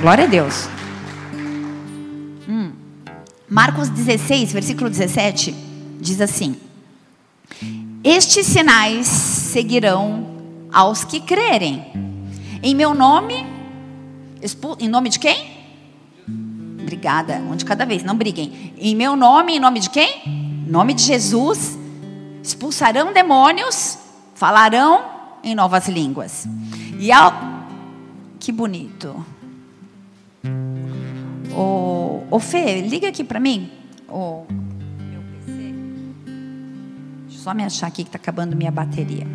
Glória a Deus. Hum. Marcos 16, versículo 17, diz assim: Estes sinais seguirão aos que crerem. Em meu nome, em nome de quem? Obrigada, um de cada vez, não briguem. Em meu nome, em nome de quem? Em nome de Jesus, expulsarão demônios, falarão em novas línguas. E ao... que bonito. Ô, ô Fê, liga aqui para mim. Ô, meu PC. Deixa eu só me achar aqui que está acabando minha bateria.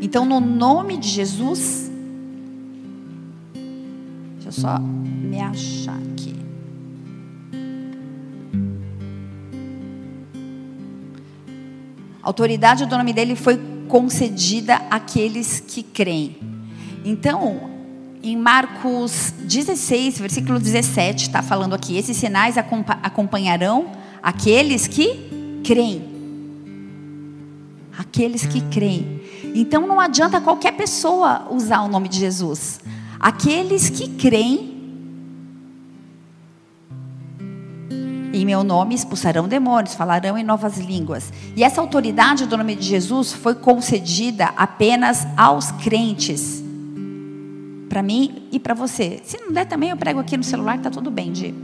Então, no nome de Jesus, deixa eu só me achar aqui. A autoridade do nome dele foi concedida àqueles que creem. Então, em Marcos 16, versículo 17, está falando aqui: esses sinais acompanharão aqueles que creem. Aqueles que creem. Então não adianta qualquer pessoa usar o nome de Jesus. Aqueles que creem Em meu nome expulsarão demônios, falarão em novas línguas. E essa autoridade do nome de Jesus foi concedida apenas aos crentes. Para mim e para você. Se não der também, eu prego aqui no celular, está tudo bem, Di.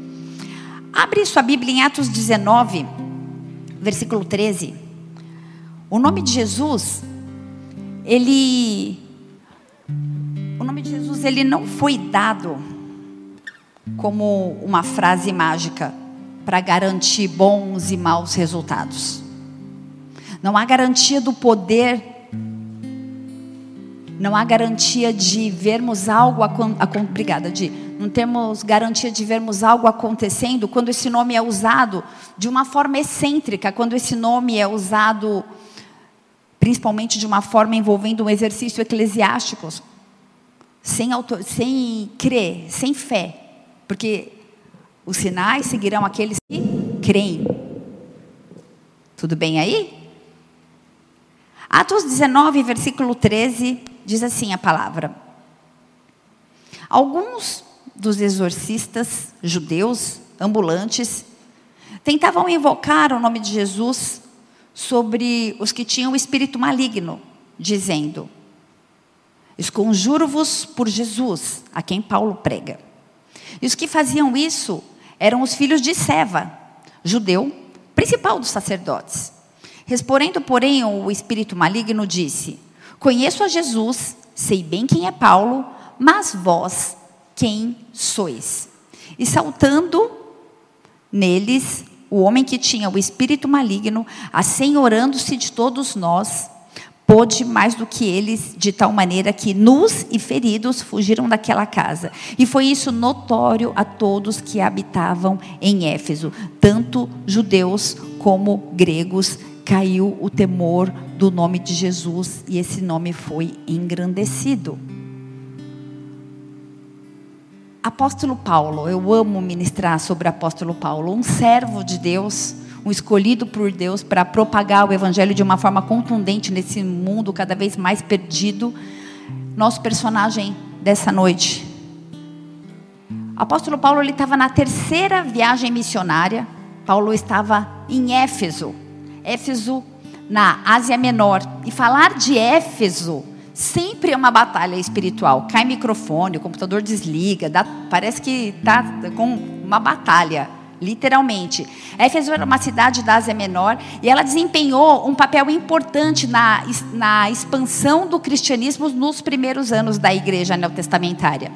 Abre sua Bíblia em Atos 19, versículo 13. O nome de Jesus, ele. O nome de Jesus, ele não foi dado como uma frase mágica para garantir bons e maus resultados. Não há garantia do poder, não há garantia de vermos algo obrigada de não temos garantia de vermos algo acontecendo quando esse nome é usado de uma forma excêntrica, quando esse nome é usado principalmente de uma forma envolvendo um exercício eclesiástico, sem, autor, sem crer, sem fé, porque os sinais seguirão aqueles que creem. Tudo bem aí? Atos 19, versículo 13, diz assim a palavra: Alguns dos exorcistas judeus ambulantes tentavam invocar o nome de Jesus sobre os que tinham o espírito maligno, dizendo: Esconjuro-vos por Jesus, a quem Paulo prega. E os que faziam isso eram os filhos de Seva, judeu, principal dos sacerdotes. Respondendo, porém, o espírito maligno disse: Conheço a Jesus, sei bem quem é Paulo, mas vós quem sois? E saltando neles, o homem que tinha o espírito maligno, assenhorando-se de todos nós, pôde mais do que eles, de tal maneira que nus e feridos fugiram daquela casa. E foi isso notório a todos que habitavam em Éfeso, tanto judeus como gregos. Caiu o temor do nome de Jesus e esse nome foi engrandecido. Apóstolo Paulo, eu amo ministrar sobre apóstolo Paulo, um servo de Deus um escolhido por Deus para propagar o evangelho de uma forma contundente nesse mundo cada vez mais perdido. Nosso personagem dessa noite. Apóstolo Paulo ele estava na terceira viagem missionária. Paulo estava em Éfeso, Éfeso na Ásia Menor. E falar de Éfeso sempre é uma batalha espiritual. Cai microfone, o computador desliga, dá, parece que está com uma batalha literalmente. Éfeso era uma cidade da Ásia Menor e ela desempenhou um papel importante na, na expansão do cristianismo nos primeiros anos da igreja neotestamentária.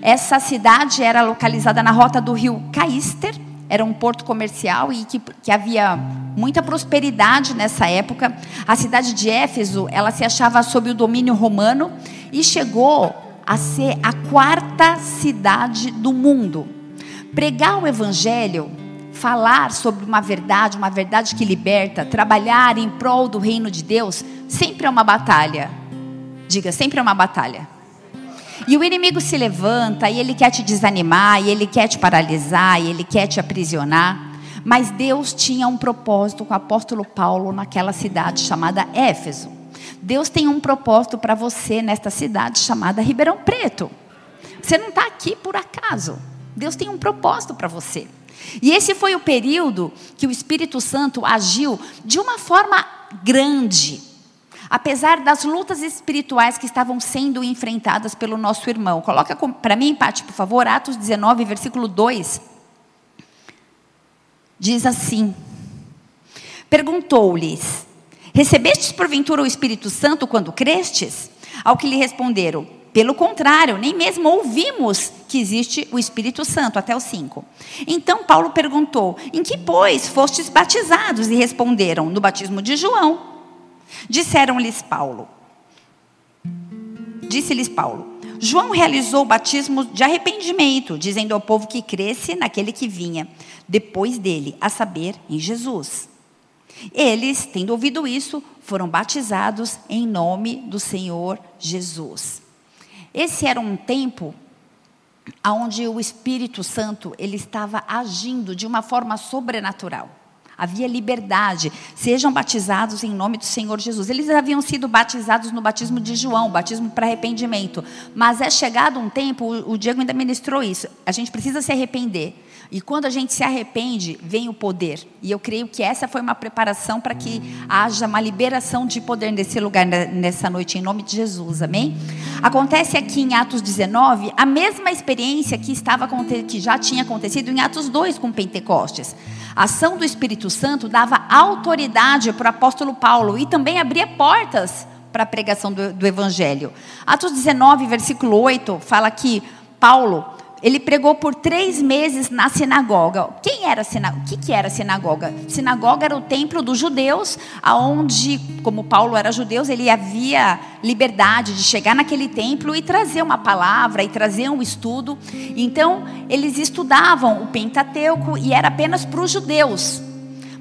Essa cidade era localizada na rota do rio Caister, era um porto comercial e que, que havia muita prosperidade nessa época. A cidade de Éfeso, ela se achava sob o domínio romano e chegou a ser a quarta cidade do mundo. Pregar o Evangelho, falar sobre uma verdade, uma verdade que liberta, trabalhar em prol do reino de Deus, sempre é uma batalha. Diga, sempre é uma batalha. E o inimigo se levanta e ele quer te desanimar, e ele quer te paralisar, e ele quer te aprisionar. Mas Deus tinha um propósito com o apóstolo Paulo naquela cidade chamada Éfeso. Deus tem um propósito para você nesta cidade chamada Ribeirão Preto. Você não está aqui por acaso. Deus tem um propósito para você. E esse foi o período que o Espírito Santo agiu de uma forma grande, apesar das lutas espirituais que estavam sendo enfrentadas pelo nosso irmão. Coloca para mim, Pati, por favor, Atos 19, versículo 2. Diz assim: Perguntou-lhes: Recebestes porventura o Espírito Santo quando crestes? Ao que lhe responderam: Pelo contrário, nem mesmo ouvimos que existe o Espírito Santo, até o 5. Então Paulo perguntou: Em que, pois, fostes batizados? E responderam: No batismo de João. Disseram-lhes Paulo: Disse-lhes Paulo: João realizou o batismo de arrependimento, dizendo ao povo que cresce naquele que vinha depois dele, a saber, em Jesus. Eles, tendo ouvido isso, foram batizados em nome do Senhor Jesus. Esse era um tempo onde o Espírito Santo ele estava agindo de uma forma sobrenatural. Havia liberdade. Sejam batizados em nome do Senhor Jesus. Eles haviam sido batizados no batismo de João, batismo para arrependimento. Mas é chegado um tempo, o Diego ainda ministrou isso. A gente precisa se arrepender. E quando a gente se arrepende, vem o poder. E eu creio que essa foi uma preparação para que haja uma liberação de poder nesse lugar, nessa noite, em nome de Jesus. Amém? Acontece aqui em Atos 19 a mesma experiência que, estava, que já tinha acontecido em Atos 2 com Pentecostes. A ação do Espírito Santo dava autoridade para o apóstolo Paulo e também abria portas para a pregação do, do Evangelho. Atos 19, versículo 8, fala que Paulo ele pregou por três meses na sinagoga. Quem era sinagoga? O que, que era sinagoga? Sinagoga era o templo dos judeus, aonde, como Paulo era judeu, ele havia liberdade de chegar naquele templo e trazer uma palavra e trazer um estudo. Então, eles estudavam o Pentateuco e era apenas para os judeus.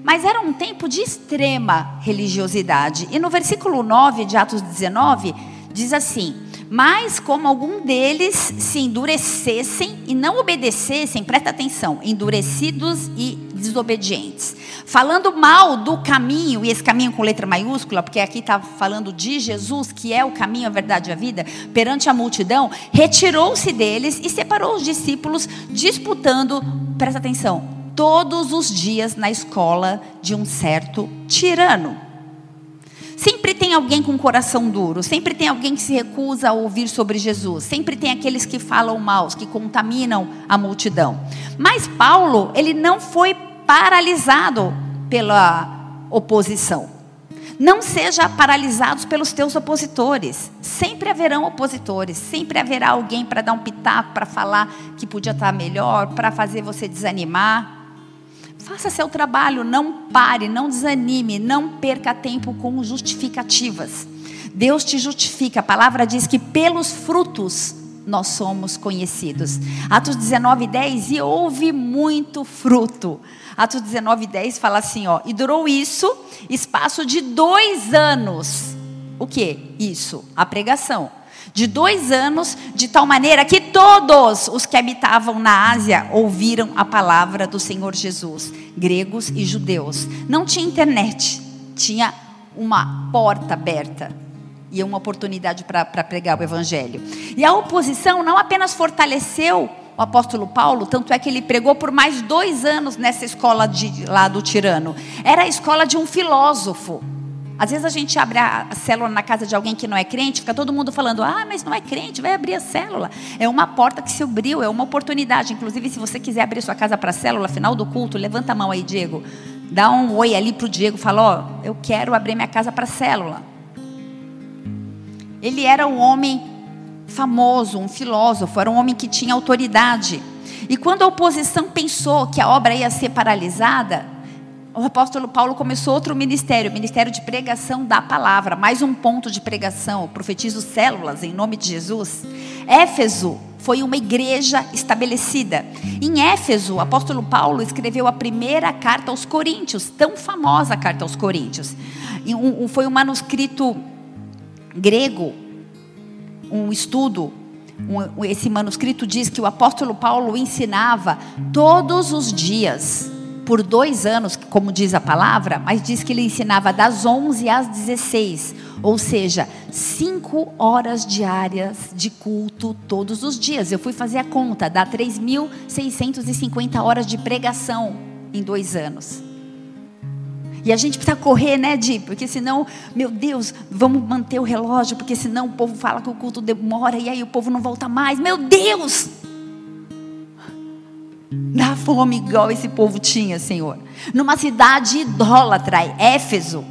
Mas era um tempo de extrema religiosidade. E no versículo 9 de Atos 19, diz assim mas como algum deles se endurecessem e não obedecessem, presta atenção, endurecidos e desobedientes, falando mal do caminho, e esse caminho com letra maiúscula, porque aqui está falando de Jesus, que é o caminho, a verdade e a vida, perante a multidão, retirou-se deles e separou os discípulos, disputando, presta atenção, todos os dias na escola de um certo tirano. Sempre tem alguém com coração duro, sempre tem alguém que se recusa a ouvir sobre Jesus, sempre tem aqueles que falam mal, que contaminam a multidão. Mas Paulo, ele não foi paralisado pela oposição. Não seja paralisados pelos teus opositores. Sempre haverão opositores, sempre haverá alguém para dar um pitaco, para falar que podia estar melhor, para fazer você desanimar. Faça seu trabalho, não pare, não desanime, não perca tempo com justificativas. Deus te justifica. A palavra diz que pelos frutos nós somos conhecidos. Atos 19, 10, e houve muito fruto. Atos 19, 10 fala assim, ó, e durou isso espaço de dois anos. O que? Isso, a pregação de dois anos, de tal maneira que todos os que habitavam na Ásia ouviram a palavra do Senhor Jesus, gregos e judeus. Não tinha internet, tinha uma porta aberta e uma oportunidade para pregar o Evangelho. E a oposição não apenas fortaleceu o apóstolo Paulo, tanto é que ele pregou por mais dois anos nessa escola de, lá do tirano. Era a escola de um filósofo. Às vezes a gente abre a célula na casa de alguém que não é crente, fica todo mundo falando: ah, mas não é crente, vai abrir a célula. É uma porta que se abriu, é uma oportunidade. Inclusive, se você quiser abrir sua casa para célula, final do culto, levanta a mão aí, Diego. Dá um oi ali para o Diego, fala: ó, oh, eu quero abrir minha casa para célula. Ele era um homem famoso, um filósofo, era um homem que tinha autoridade. E quando a oposição pensou que a obra ia ser paralisada, o apóstolo Paulo começou outro ministério, ministério de pregação da palavra, mais um ponto de pregação, profetizo células em nome de Jesus. Éfeso foi uma igreja estabelecida. Em Éfeso, o apóstolo Paulo escreveu a primeira carta aos Coríntios, tão famosa carta aos Coríntios. Um, um, foi um manuscrito grego, um estudo. Um, esse manuscrito diz que o apóstolo Paulo ensinava todos os dias por dois anos, como diz a palavra, mas diz que ele ensinava das 11 às 16, ou seja, cinco horas diárias de culto todos os dias. Eu fui fazer a conta, dá 3.650 horas de pregação em dois anos. E a gente precisa correr, né, Di? Porque senão, meu Deus, vamos manter o relógio, porque senão o povo fala que o culto demora e aí o povo não volta mais. Meu Deus! Dá fome igual esse povo tinha, Senhor. Numa cidade idólatra, Éfeso,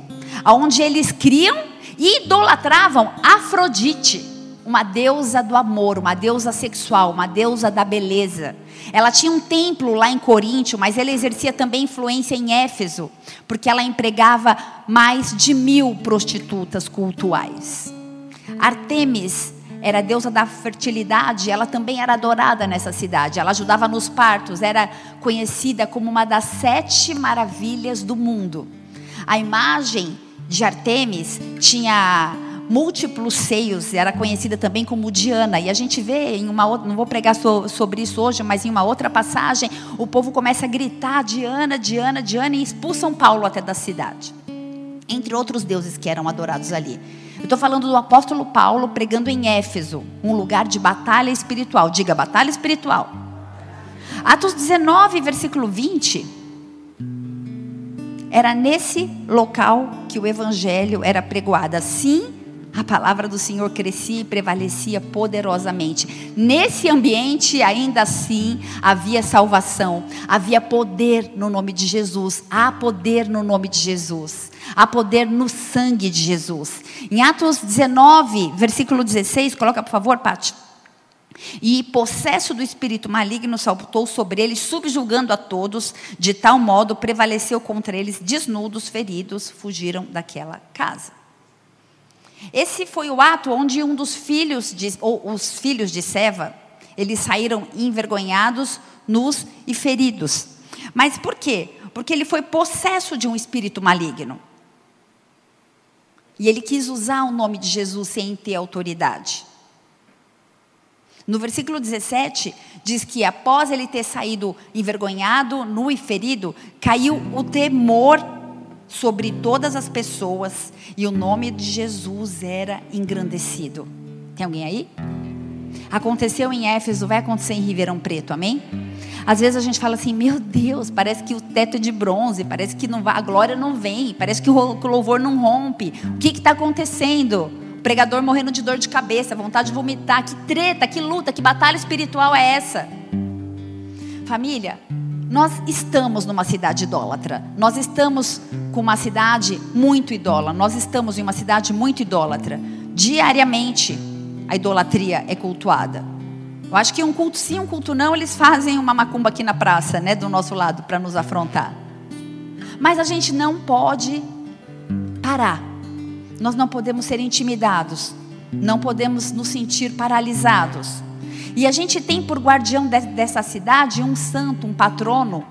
onde eles criam e idolatravam Afrodite, uma deusa do amor, uma deusa sexual, uma deusa da beleza. Ela tinha um templo lá em Coríntio, mas ela exercia também influência em Éfeso, porque ela empregava mais de mil prostitutas cultuais. Artemis era a deusa da fertilidade, ela também era adorada nessa cidade. Ela ajudava nos partos, era conhecida como uma das sete maravilhas do mundo. A imagem de Artemis tinha múltiplos seios, era conhecida também como Diana. E a gente vê em uma outra, não vou pregar so, sobre isso hoje, mas em uma outra passagem, o povo começa a gritar Diana, Diana, Diana e expulsam Paulo até da cidade. Entre outros deuses que eram adorados ali. Eu estou falando do apóstolo Paulo pregando em Éfeso, um lugar de batalha espiritual. Diga, batalha espiritual. Atos 19, versículo 20. Era nesse local que o evangelho era pregoado. Assim, a palavra do Senhor crescia e prevalecia poderosamente. Nesse ambiente, ainda assim, havia salvação, havia poder no nome de Jesus. Há poder no nome de Jesus. Há poder no sangue de Jesus. Em Atos 19, versículo 16, coloca por favor, Pati. E possesso do espírito maligno saltou sobre eles, subjugando a todos, de tal modo prevaleceu contra eles, desnudos, feridos, fugiram daquela casa. Esse foi o ato onde um dos filhos, de, ou os filhos de Seva, eles saíram envergonhados, nus e feridos. Mas por quê? Porque ele foi possesso de um espírito maligno. E ele quis usar o nome de Jesus sem ter autoridade. No versículo 17, diz que após ele ter saído envergonhado, nu e ferido, caiu o temor sobre todas as pessoas e o nome de Jesus era engrandecido. Tem alguém aí? Aconteceu em Éfeso, vai acontecer em Ribeirão Preto, amém? Às vezes a gente fala assim, meu Deus, parece que o teto é de bronze, parece que não vai, a glória não vem, parece que o louvor não rompe. O que está acontecendo? O pregador morrendo de dor de cabeça, vontade de vomitar. Que treta, que luta, que batalha espiritual é essa? Família, nós estamos numa cidade idólatra. Nós estamos com uma cidade muito idólatra. Nós estamos em uma cidade muito idólatra. Diariamente a idolatria é cultuada. Eu acho que um culto sim, um culto não, eles fazem uma macumba aqui na praça, né, do nosso lado para nos afrontar. Mas a gente não pode parar. Nós não podemos ser intimidados. Não podemos nos sentir paralisados. E a gente tem por guardião de, dessa cidade um santo, um patrono,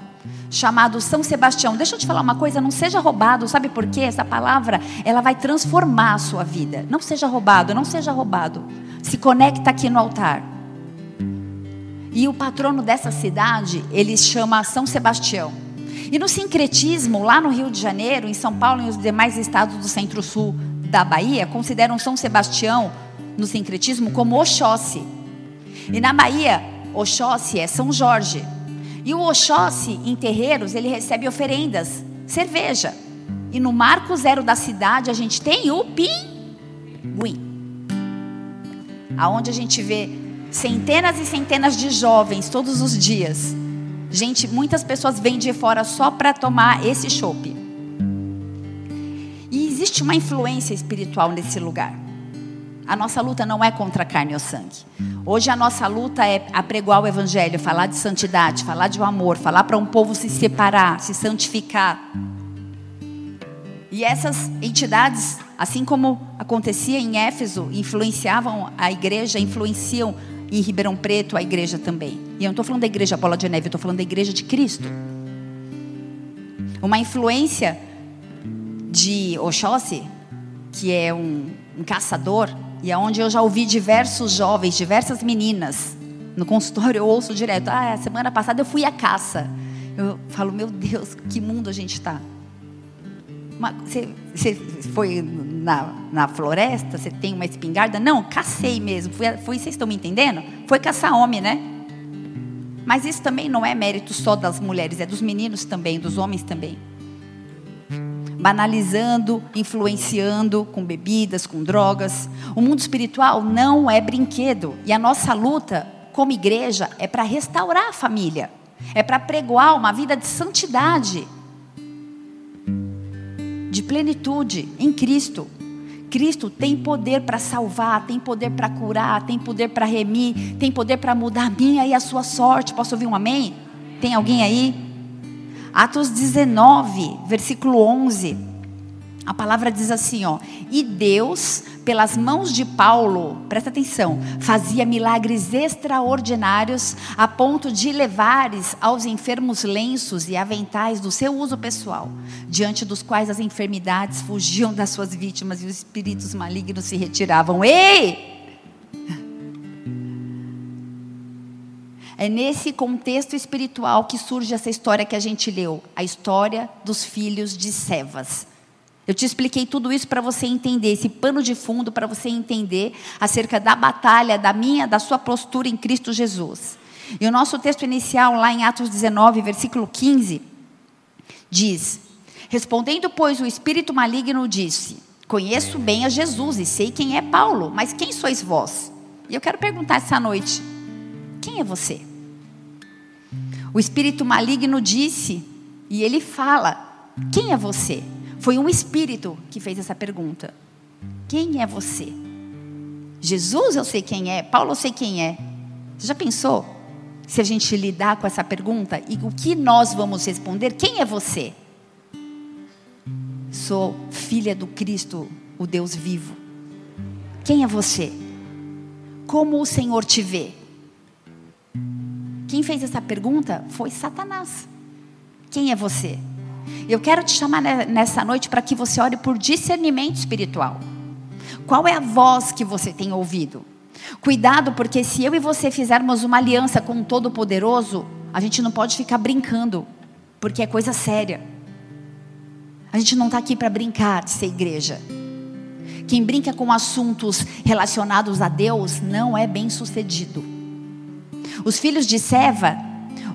chamado São Sebastião. Deixa eu te falar uma coisa, não seja roubado, sabe por quê? Essa palavra, ela vai transformar a sua vida. Não seja roubado, não seja roubado. Se conecta aqui no altar. E o patrono dessa cidade, ele chama São Sebastião. E no sincretismo, lá no Rio de Janeiro, em São Paulo e os demais estados do centro-sul da Bahia, consideram São Sebastião, no sincretismo, como Oxóssi. E na Bahia, Oxóssi é São Jorge. E o Oxóssi, em terreiros, ele recebe oferendas, cerveja. E no marco zero da cidade, a gente tem o pinguim. Aonde a gente vê centenas e centenas de jovens todos os dias. Gente, muitas pessoas vêm de fora só para tomar esse chopp. E existe uma influência espiritual nesse lugar. A nossa luta não é contra a carne ou sangue. Hoje a nossa luta é apregoar o evangelho, falar de santidade, falar de um amor, falar para um povo se separar, se santificar. E essas entidades, assim como acontecia em Éfeso, influenciavam a igreja, influenciam em Ribeirão Preto a igreja também. E eu não estou falando da igreja Bola de Neve, eu estou falando da igreja de Cristo. Uma influência de Oxóssi, que é um, um caçador, e aonde é eu já ouvi diversos jovens, diversas meninas, no consultório eu ouço direto, ah, semana passada eu fui à caça. Eu falo, meu Deus, que mundo a gente está. Você, foi na, na floresta, você tem uma espingarda? Não, cacei mesmo. Fui, vocês estão me entendendo? Foi caçar homem, né? Mas isso também não é mérito só das mulheres, é dos meninos também, dos homens também. Banalizando, influenciando com bebidas, com drogas. O mundo espiritual não é brinquedo. E a nossa luta como igreja é para restaurar a família, é para pregoar uma vida de santidade de plenitude em Cristo. Cristo tem poder para salvar, tem poder para curar, tem poder para remir, tem poder para mudar a minha e a sua sorte. Posso ouvir um amém? Tem alguém aí? Atos 19, versículo 11. A palavra diz assim, ó: "E Deus, pelas mãos de Paulo, presta atenção, fazia milagres extraordinários a ponto de levares aos enfermos lenços e aventais do seu uso pessoal, diante dos quais as enfermidades fugiam das suas vítimas e os espíritos malignos se retiravam." Ei! É nesse contexto espiritual que surge essa história que a gente leu, a história dos filhos de Sevas. Eu te expliquei tudo isso para você entender, esse pano de fundo para você entender acerca da batalha, da minha, da sua postura em Cristo Jesus. E o nosso texto inicial, lá em Atos 19, versículo 15, diz: Respondendo, pois, o espírito maligno disse: Conheço bem a Jesus e sei quem é Paulo, mas quem sois vós? E eu quero perguntar essa noite: Quem é você? O espírito maligno disse, e ele fala: Quem é você? Foi um espírito que fez essa pergunta: Quem é você? Jesus, eu sei quem é. Paulo, eu sei quem é. Você já pensou? Se a gente lidar com essa pergunta e o que nós vamos responder? Quem é você? Sou filha do Cristo, o Deus vivo. Quem é você? Como o Senhor te vê? Quem fez essa pergunta foi Satanás. Quem é você? Eu quero te chamar nessa noite para que você ore por discernimento espiritual. Qual é a voz que você tem ouvido? Cuidado, porque se eu e você fizermos uma aliança com o Todo-Poderoso, a gente não pode ficar brincando, porque é coisa séria. A gente não está aqui para brincar de ser igreja. Quem brinca com assuntos relacionados a Deus não é bem sucedido. Os filhos de Seva,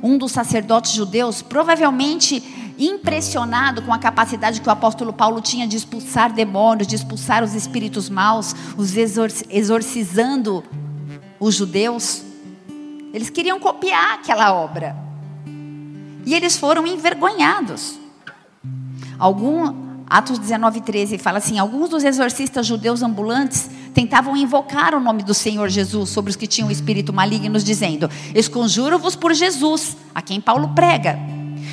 um dos sacerdotes judeus, provavelmente impressionado com a capacidade que o apóstolo Paulo tinha de expulsar demônios, de expulsar os espíritos maus, os exorcizando os judeus. Eles queriam copiar aquela obra. E eles foram envergonhados. Algum Atos 19, 13 fala assim: alguns dos exorcistas judeus ambulantes tentavam invocar o nome do Senhor Jesus sobre os que tinham espírito maligno, dizendo: Esconjuro-vos por Jesus, a quem Paulo prega.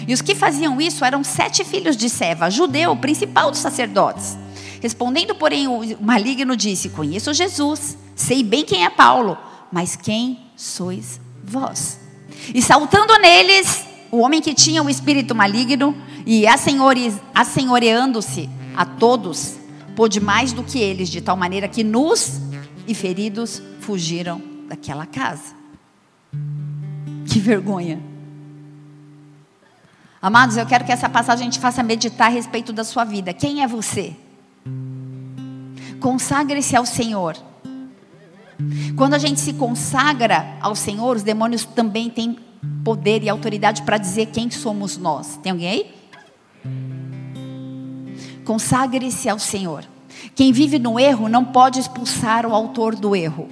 E os que faziam isso eram sete filhos de Seva, judeu, principal dos sacerdotes. Respondendo, porém, o maligno disse: Conheço Jesus, sei bem quem é Paulo, mas quem sois vós? E saltando neles, o homem que tinha o espírito maligno e assenhoreando-se a todos, pôde mais do que eles, de tal maneira que nus e feridos fugiram daquela casa. Que vergonha! Amados, eu quero que essa passagem gente faça meditar a respeito da sua vida. Quem é você? Consagre-se ao Senhor. Quando a gente se consagra ao Senhor, os demônios também têm poder e autoridade para dizer quem somos nós. Tem alguém aí? Consagre-se ao Senhor. Quem vive no erro não pode expulsar o autor do erro.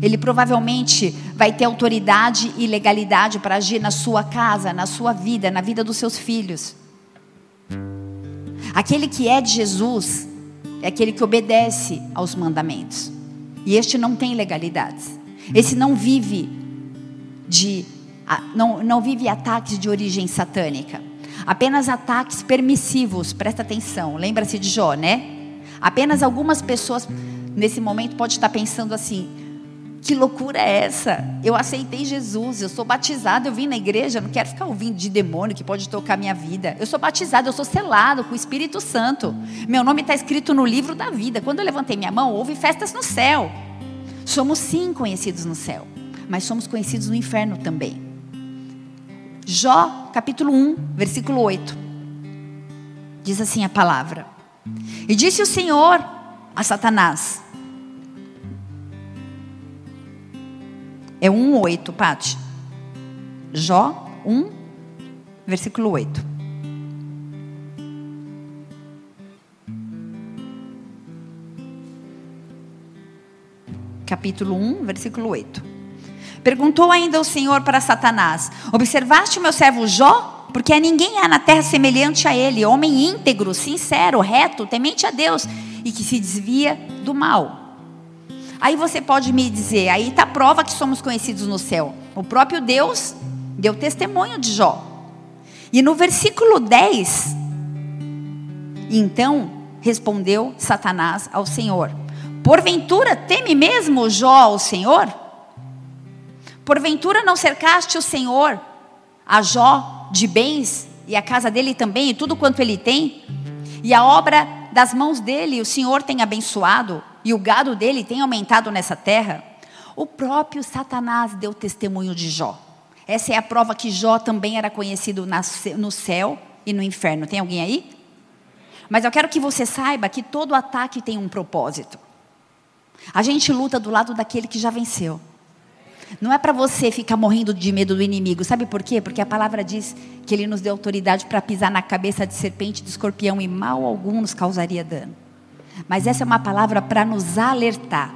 Ele provavelmente vai ter autoridade e legalidade para agir na sua casa, na sua vida, na vida dos seus filhos. Aquele que é de Jesus é aquele que obedece aos mandamentos. E este não tem legalidades. Esse não vive de não, não vive ataques de origem satânica. Apenas ataques permissivos, presta atenção. Lembra-se de Jó, né? Apenas algumas pessoas nesse momento pode estar pensando assim: que loucura é essa? Eu aceitei Jesus, eu sou batizado, eu vim na igreja, não quero ficar ouvindo de demônio que pode tocar minha vida. Eu sou batizado, eu sou selado com o Espírito Santo. Meu nome está escrito no livro da vida. Quando eu levantei minha mão, houve festas no céu. Somos sim conhecidos no céu, mas somos conhecidos no inferno também. Jó, capítulo 1, versículo 8. Diz assim a palavra: E disse o Senhor a Satanás. É 1:8, Pati. Jó 1, versículo 8. Capítulo 1, versículo 8. Perguntou ainda o Senhor para Satanás: Observaste o meu servo Jó? Porque ninguém há na terra semelhante a ele, homem íntegro, sincero, reto, temente a Deus e que se desvia do mal. Aí você pode me dizer, aí está a prova que somos conhecidos no céu. O próprio Deus deu testemunho de Jó. E no versículo 10, então respondeu Satanás ao Senhor: Porventura teme mesmo Jó o Senhor? Porventura não cercaste o Senhor a Jó de bens e a casa dele também e tudo quanto ele tem? E a obra das mãos dele o Senhor tem abençoado e o gado dele tem aumentado nessa terra? O próprio Satanás deu testemunho de Jó. Essa é a prova que Jó também era conhecido no céu e no inferno. Tem alguém aí? Mas eu quero que você saiba que todo ataque tem um propósito. A gente luta do lado daquele que já venceu. Não é para você ficar morrendo de medo do inimigo. Sabe por quê? Porque a palavra diz que ele nos deu autoridade para pisar na cabeça de serpente, de escorpião e mal algum nos causaria dano. Mas essa é uma palavra para nos alertar.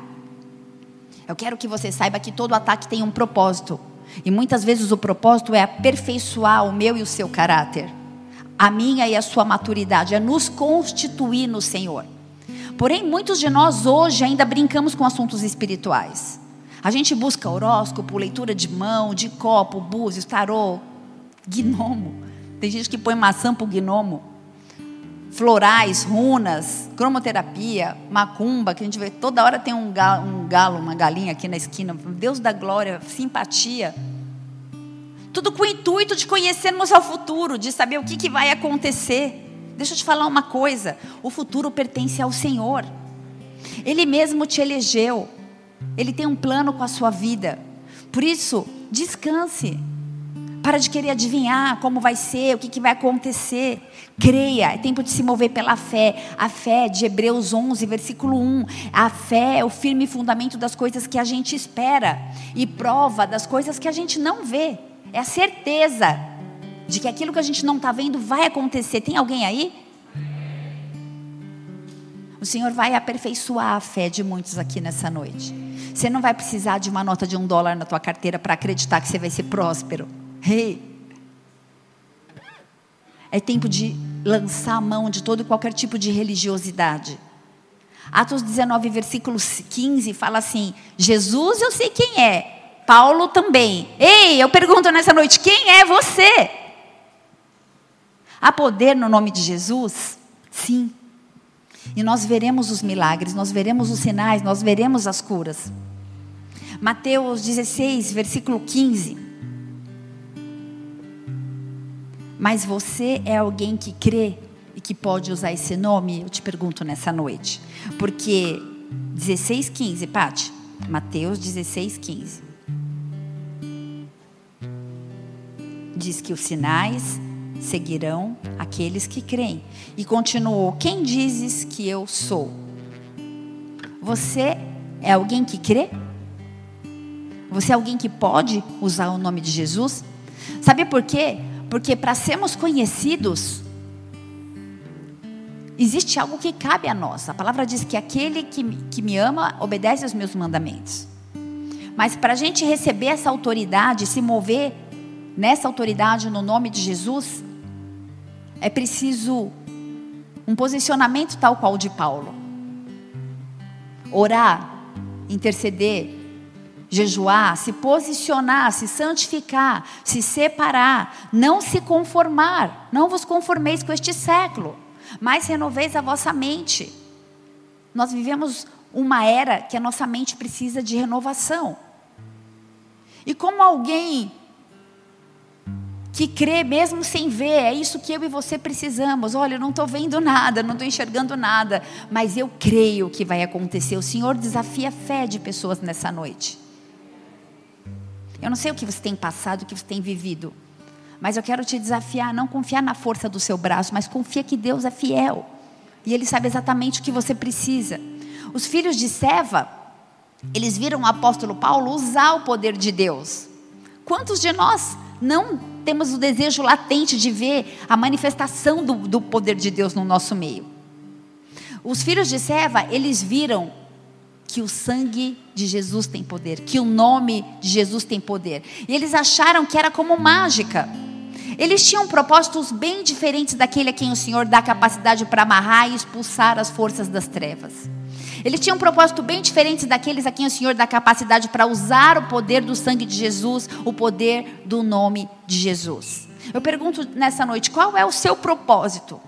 Eu quero que você saiba que todo ataque tem um propósito. E muitas vezes o propósito é aperfeiçoar o meu e o seu caráter. A minha e a sua maturidade. É nos constituir no Senhor. Porém, muitos de nós hoje ainda brincamos com assuntos espirituais. A gente busca horóscopo, leitura de mão, de copo, búzios, tarô, gnomo. Tem gente que põe maçã para o gnomo. Florais, runas, cromoterapia, macumba, que a gente vê toda hora tem um galo, um galo, uma galinha aqui na esquina. Deus da glória, simpatia. Tudo com o intuito de conhecermos o futuro, de saber o que, que vai acontecer. Deixa eu te falar uma coisa: o futuro pertence ao Senhor. Ele mesmo te elegeu. Ele tem um plano com a sua vida. Por isso, descanse. Para de querer adivinhar como vai ser, o que, que vai acontecer. Creia, é tempo de se mover pela fé. A fé de Hebreus 11, versículo 1. A fé é o firme fundamento das coisas que a gente espera e prova das coisas que a gente não vê. É a certeza de que aquilo que a gente não está vendo vai acontecer. Tem alguém aí? O Senhor vai aperfeiçoar a fé de muitos aqui nessa noite. Você não vai precisar de uma nota de um dólar na tua carteira para acreditar que você vai ser próspero. Hey. É tempo de lançar a mão de todo e qualquer tipo de religiosidade. Atos 19, versículo 15, fala assim: Jesus eu sei quem é, Paulo também. Ei, eu pergunto nessa noite: quem é você? Há poder no nome de Jesus? Sim. E nós veremos os milagres, nós veremos os sinais, nós veremos as curas. Mateus 16, versículo 15. Mas você é alguém que crê e que pode usar esse nome? Eu te pergunto nessa noite. Porque 16, 15, Pati. Mateus 16, 15. Diz que os sinais seguirão aqueles que creem. E continuou: Quem dizes que eu sou? Você é alguém que crê? Você é alguém que pode usar o nome de Jesus? Sabe por quê? Porque para sermos conhecidos, existe algo que cabe a nós. A palavra diz que aquele que, que me ama obedece aos meus mandamentos. Mas para a gente receber essa autoridade, se mover nessa autoridade no nome de Jesus, é preciso um posicionamento tal qual o de Paulo. Orar, interceder, jejuar, se posicionar, se santificar, se separar, não se conformar, não vos conformeis com este século, mas renoveis a vossa mente. Nós vivemos uma era que a nossa mente precisa de renovação. E como alguém que crê mesmo sem ver. É isso que eu e você precisamos. Olha, eu não estou vendo nada, não estou enxergando nada, mas eu creio que vai acontecer. O Senhor desafia a fé de pessoas nessa noite. Eu não sei o que você tem passado, o que você tem vivido, Mas eu quero te desafiar a não confiar na força do seu braço, mas confia que Deus é fiel. E Ele sabe exatamente o que você precisa. Os filhos de Seva, eles viram o apóstolo Paulo usar o poder de Deus. Quantos de nós não temos o desejo latente de ver a manifestação do, do poder de Deus no nosso meio? Os filhos de Seva, eles viram que o sangue de Jesus tem poder, que o nome de Jesus tem poder. E eles acharam que era como mágica. Eles tinham propósitos bem diferentes daquele a quem o Senhor dá capacidade para amarrar e expulsar as forças das trevas. Eles tinham um propósito bem diferente daqueles a quem o Senhor dá capacidade para usar o poder do sangue de Jesus, o poder do nome de Jesus. Eu pergunto nessa noite, qual é o seu propósito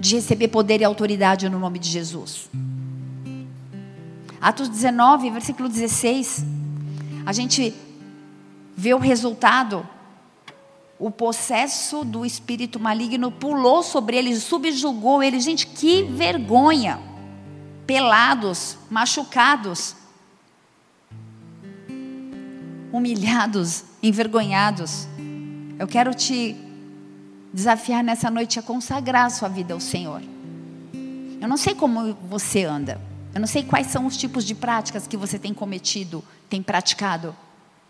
de receber poder e autoridade no nome de Jesus? Atos 19, versículo 16, a gente vê o resultado o possesso do espírito maligno pulou sobre eles, subjugou eles. Gente, que vergonha! Pelados, machucados, humilhados, envergonhados. Eu quero te desafiar nessa noite a consagrar a sua vida ao Senhor. Eu não sei como você anda. Eu não sei quais são os tipos de práticas que você tem cometido, tem praticado.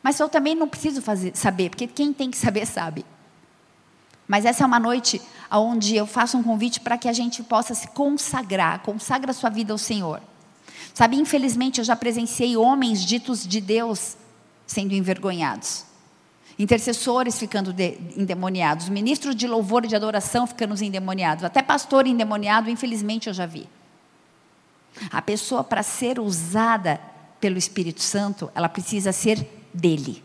Mas eu também não preciso fazer, saber, porque quem tem que saber, sabe. Mas essa é uma noite onde eu faço um convite para que a gente possa se consagrar, consagra sua vida ao Senhor. Sabe, infelizmente eu já presenciei homens ditos de Deus sendo envergonhados. Intercessores ficando de, endemoniados, ministros de louvor e de adoração ficando endemoniados, até pastor endemoniado, infelizmente eu já vi. A pessoa para ser usada pelo Espírito Santo, ela precisa ser dele.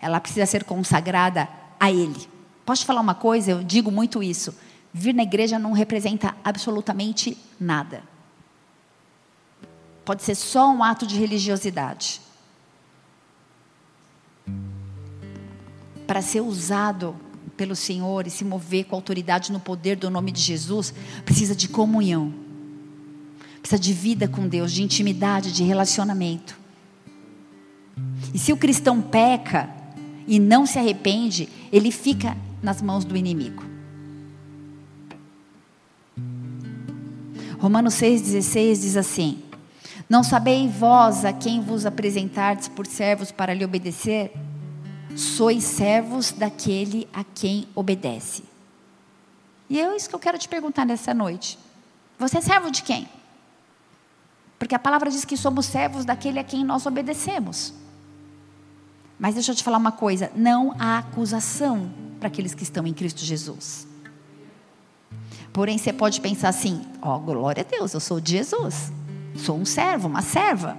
Ela precisa ser consagrada a ele. Posso te falar uma coisa? Eu digo muito isso. Vir na igreja não representa absolutamente nada. Pode ser só um ato de religiosidade. Para ser usado pelo Senhor e se mover com autoridade no poder do nome de Jesus, precisa de comunhão. Precisa de vida com Deus, de intimidade, de relacionamento. E se o cristão peca e não se arrepende, ele fica nas mãos do inimigo. Romanos 6,16 diz assim: Não sabeis vós a quem vos apresentardes por servos para lhe obedecer? Sois servos daquele a quem obedece. E é isso que eu quero te perguntar nessa noite. Você é servo de quem? Porque a palavra diz que somos servos daquele a quem nós obedecemos. Mas deixa eu te falar uma coisa: não há acusação para aqueles que estão em Cristo Jesus. Porém, você pode pensar assim: ó, oh, glória a Deus, eu sou de Jesus, sou um servo, uma serva.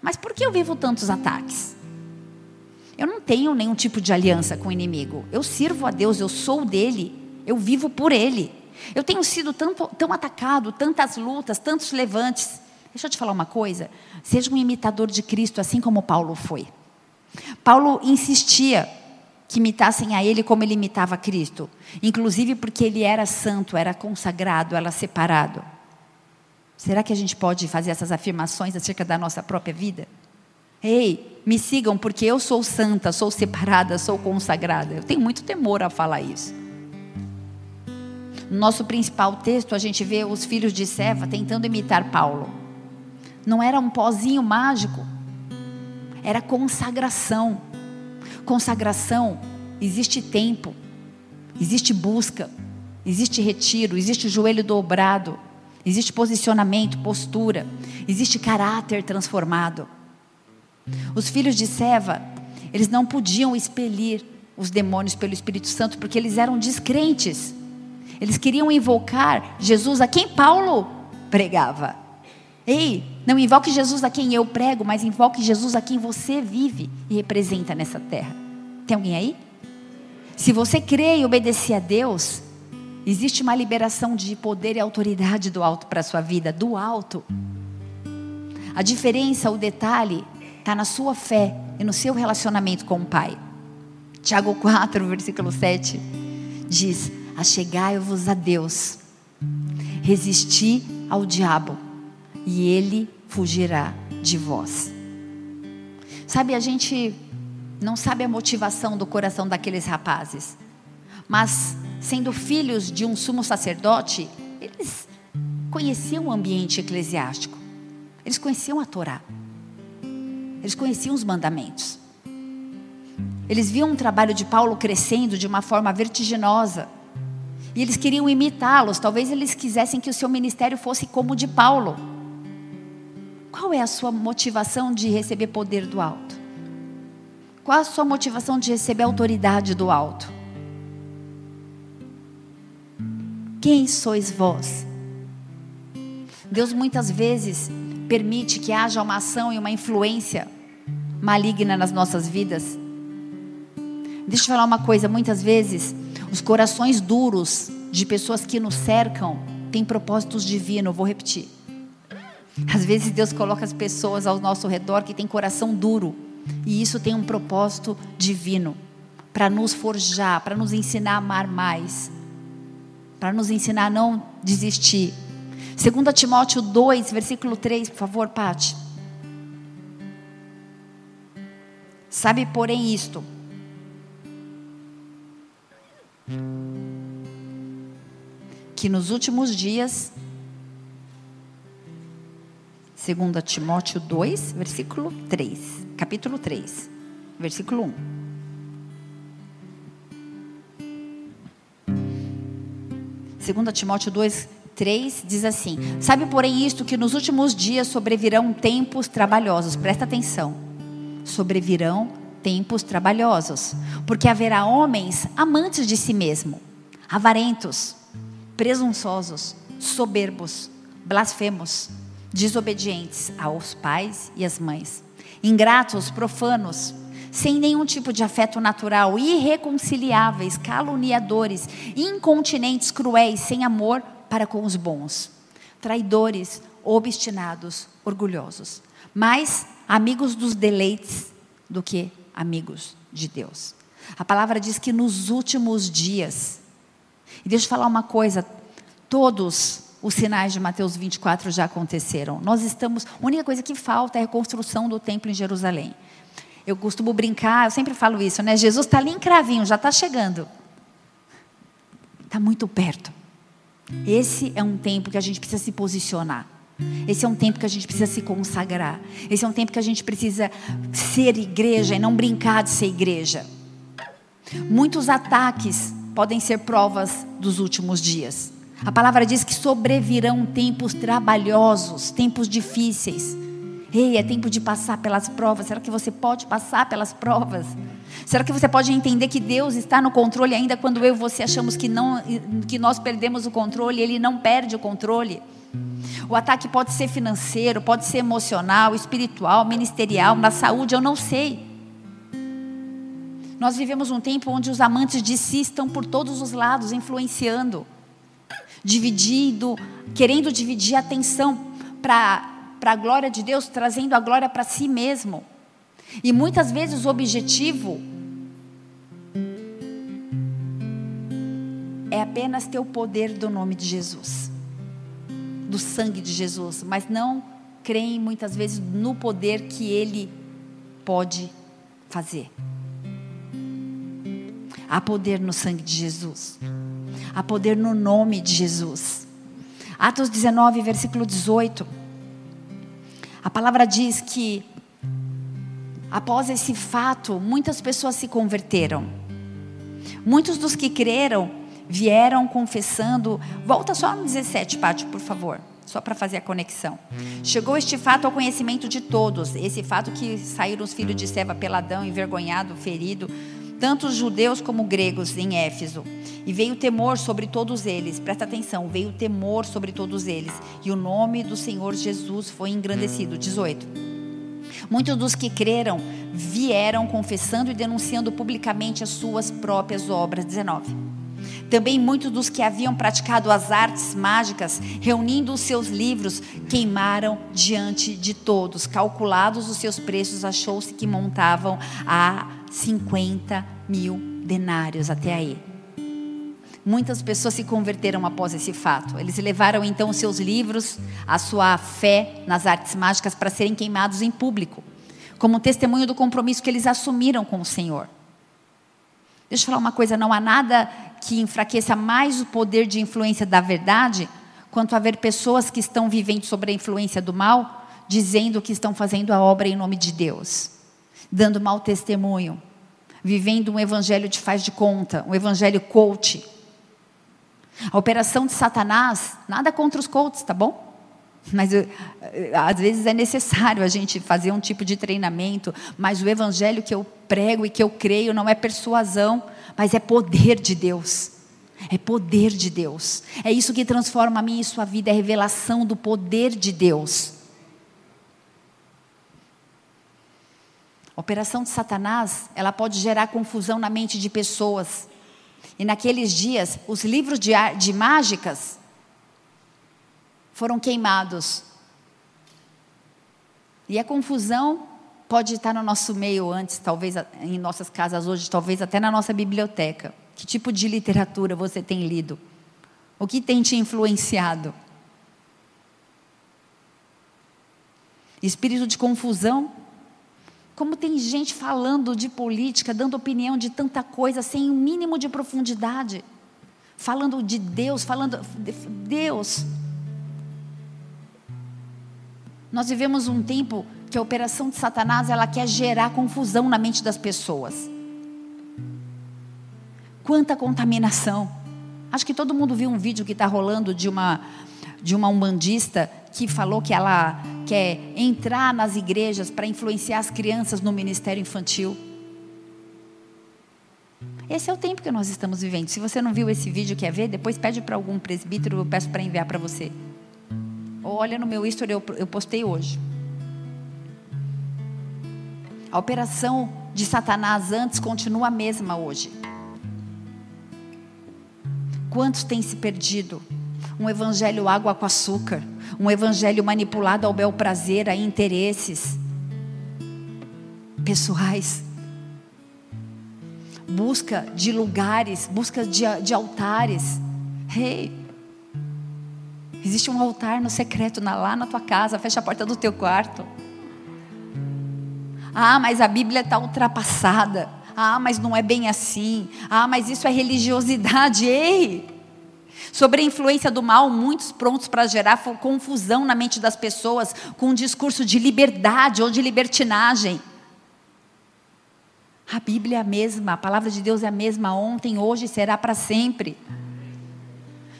Mas por que eu vivo tantos ataques? Eu não tenho nenhum tipo de aliança com o inimigo. Eu sirvo a Deus, eu sou dele, eu vivo por ele. Eu tenho sido tão atacado, tantas lutas, tantos levantes. Deixa eu te falar uma coisa. Seja um imitador de Cristo, assim como Paulo foi. Paulo insistia que imitassem a ele como ele imitava Cristo, inclusive porque ele era santo, era consagrado, era separado. Será que a gente pode fazer essas afirmações acerca da nossa própria vida? Ei, me sigam porque eu sou santa, sou separada, sou consagrada. Eu tenho muito temor a falar isso. No nosso principal texto, a gente vê os filhos de Seva tentando imitar Paulo não era um pozinho mágico, era consagração. Consagração, existe tempo, existe busca, existe retiro, existe joelho dobrado, existe posicionamento, postura, existe caráter transformado. Os filhos de Seva, eles não podiam expelir os demônios pelo Espírito Santo porque eles eram descrentes. Eles queriam invocar Jesus a quem Paulo pregava. Ei, não invoque Jesus a quem eu prego, mas invoque Jesus a quem você vive e representa nessa terra. Tem alguém aí? Se você crê e obedecer a Deus, existe uma liberação de poder e autoridade do alto para a sua vida, do alto. A diferença, o detalhe, está na sua fé e no seu relacionamento com o Pai. Tiago 4, versículo 7 diz: Achegai-vos a Deus, resisti ao diabo e ele fugirá de vós. Sabe, a gente não sabe a motivação do coração daqueles rapazes. Mas, sendo filhos de um sumo sacerdote, eles conheciam o ambiente eclesiástico. Eles conheciam a Torá. Eles conheciam os mandamentos. Eles viam o trabalho de Paulo crescendo de uma forma vertiginosa. E eles queriam imitá-los. Talvez eles quisessem que o seu ministério fosse como o de Paulo. Qual é a sua motivação de receber poder do alto? Qual a sua motivação de receber autoridade do alto? Quem sois vós? Deus muitas vezes permite que haja uma ação e uma influência maligna nas nossas vidas. Deixa eu falar uma coisa: muitas vezes, os corações duros de pessoas que nos cercam têm propósitos divinos. Vou repetir. Às vezes, Deus coloca as pessoas ao nosso redor que têm coração duro, e isso tem um propósito divino para nos forjar, para nos ensinar a amar mais, para nos ensinar a não desistir. 2 Timóteo 2, versículo 3, por favor, Pati. Sabe, porém, isto. Que nos últimos dias, 2 Timóteo 2, versículo 3, capítulo 3, versículo 1. 2 Timóteo 2, 3 diz assim: Sabe, porém, isto que nos últimos dias sobrevirão tempos trabalhosos. Presta atenção. Sobrevirão tempos trabalhosos, porque haverá homens amantes de si mesmo, avarentos, presunçosos, soberbos, blasfemos, desobedientes aos pais e às mães, ingratos, profanos, sem nenhum tipo de afeto natural, irreconciliáveis, caluniadores, incontinentes, cruéis, sem amor para com os bons, traidores, obstinados, orgulhosos, mais amigos dos deleites do que amigos de Deus. A palavra diz que nos últimos dias, e deixa eu falar uma coisa, todos os sinais de Mateus 24 já aconteceram. Nós estamos, a única coisa que falta é a reconstrução do templo em Jerusalém. Eu costumo brincar, eu sempre falo isso, né? Jesus está ali em cravinho, já está chegando. Está muito perto. Esse é um tempo que a gente precisa se posicionar. Esse é um tempo que a gente precisa se consagrar. Esse é um tempo que a gente precisa ser igreja e não brincar de ser igreja. Muitos ataques podem ser provas dos últimos dias. A palavra diz que sobrevirão tempos trabalhosos, tempos difíceis. Ei, é tempo de passar pelas provas. Será que você pode passar pelas provas? Será que você pode entender que Deus está no controle ainda quando eu e você achamos que não que nós perdemos o controle, ele não perde o controle? O ataque pode ser financeiro, pode ser emocional, espiritual, ministerial, na saúde, eu não sei. Nós vivemos um tempo onde os amantes de si estão por todos os lados, influenciando, dividindo, querendo dividir a atenção para para a glória de Deus, trazendo a glória para si mesmo. E muitas vezes o objetivo é apenas ter o poder do nome de Jesus, do sangue de Jesus, mas não creem muitas vezes no poder que Ele pode fazer. Há poder no sangue de Jesus, há poder no nome de Jesus. Atos 19, versículo 18. A palavra diz que após esse fato, muitas pessoas se converteram. Muitos dos que creram vieram confessando. Volta só no 17, Pátio, por favor. Só para fazer a conexão. Chegou este fato ao conhecimento de todos. Esse fato que saíram os filhos de Seva peladão, envergonhado, ferido, tanto os judeus como gregos em Éfeso. E veio temor sobre todos eles. Presta atenção, veio temor sobre todos eles. E o nome do Senhor Jesus foi engrandecido. 18. Muitos dos que creram vieram confessando e denunciando publicamente as suas próprias obras. 19. Também muitos dos que haviam praticado as artes mágicas, reunindo os seus livros, queimaram diante de todos. Calculados os seus preços, achou-se que montavam a 50 mil denários até aí. Muitas pessoas se converteram após esse fato. Eles levaram então seus livros, a sua fé nas artes mágicas para serem queimados em público. como testemunho do compromisso que eles assumiram com o Senhor. Deixa eu falar uma coisa: não há nada que enfraqueça mais o poder de influência da verdade, quanto a ver pessoas que estão vivendo sob a influência do mal, dizendo que estão fazendo a obra em nome de Deus, dando mau testemunho, vivendo um evangelho de faz de conta, um evangelho coach. A operação de Satanás, nada contra os coaches, tá bom? Mas eh, às vezes é necessário a gente fazer um tipo de treinamento, mas o evangelho que eu prego e que eu creio não é persuasão, mas é poder de Deus. É poder de Deus. É isso que transforma a minha e sua vida, é revelação do poder de Deus. A operação de Satanás, ela pode gerar confusão na mente de pessoas. E naqueles dias, os livros de, de mágicas foram queimados. E a confusão pode estar no nosso meio antes, talvez em nossas casas hoje, talvez até na nossa biblioteca. Que tipo de literatura você tem lido? O que tem te influenciado? Espírito de confusão. Como tem gente falando de política, dando opinião de tanta coisa sem um mínimo de profundidade. Falando de Deus, falando de Deus. Nós vivemos um tempo que a operação de Satanás ela quer gerar confusão na mente das pessoas. Quanta contaminação. Acho que todo mundo viu um vídeo que está rolando de uma de uma umbandista que falou que ela quer entrar nas igrejas para influenciar as crianças no ministério infantil. Esse é o tempo que nós estamos vivendo. Se você não viu esse vídeo, quer ver, depois pede para algum presbítero, eu peço para enviar para você. Olha no meu history, eu, eu postei hoje. A operação de Satanás antes continua a mesma hoje. Quantos têm se perdido? Um evangelho água com açúcar, um evangelho manipulado ao bel prazer, a interesses pessoais. Busca de lugares, busca de, de altares. Rei, hey, Existe um altar no secreto lá na tua casa, fecha a porta do teu quarto. Ah, mas a Bíblia está ultrapassada. Ah, mas não é bem assim. Ah, mas isso é religiosidade. Ei! Sobre a influência do mal, muitos prontos para gerar confusão na mente das pessoas com um discurso de liberdade ou de libertinagem. A Bíblia é a mesma, a palavra de Deus é a mesma ontem, hoje e será para sempre.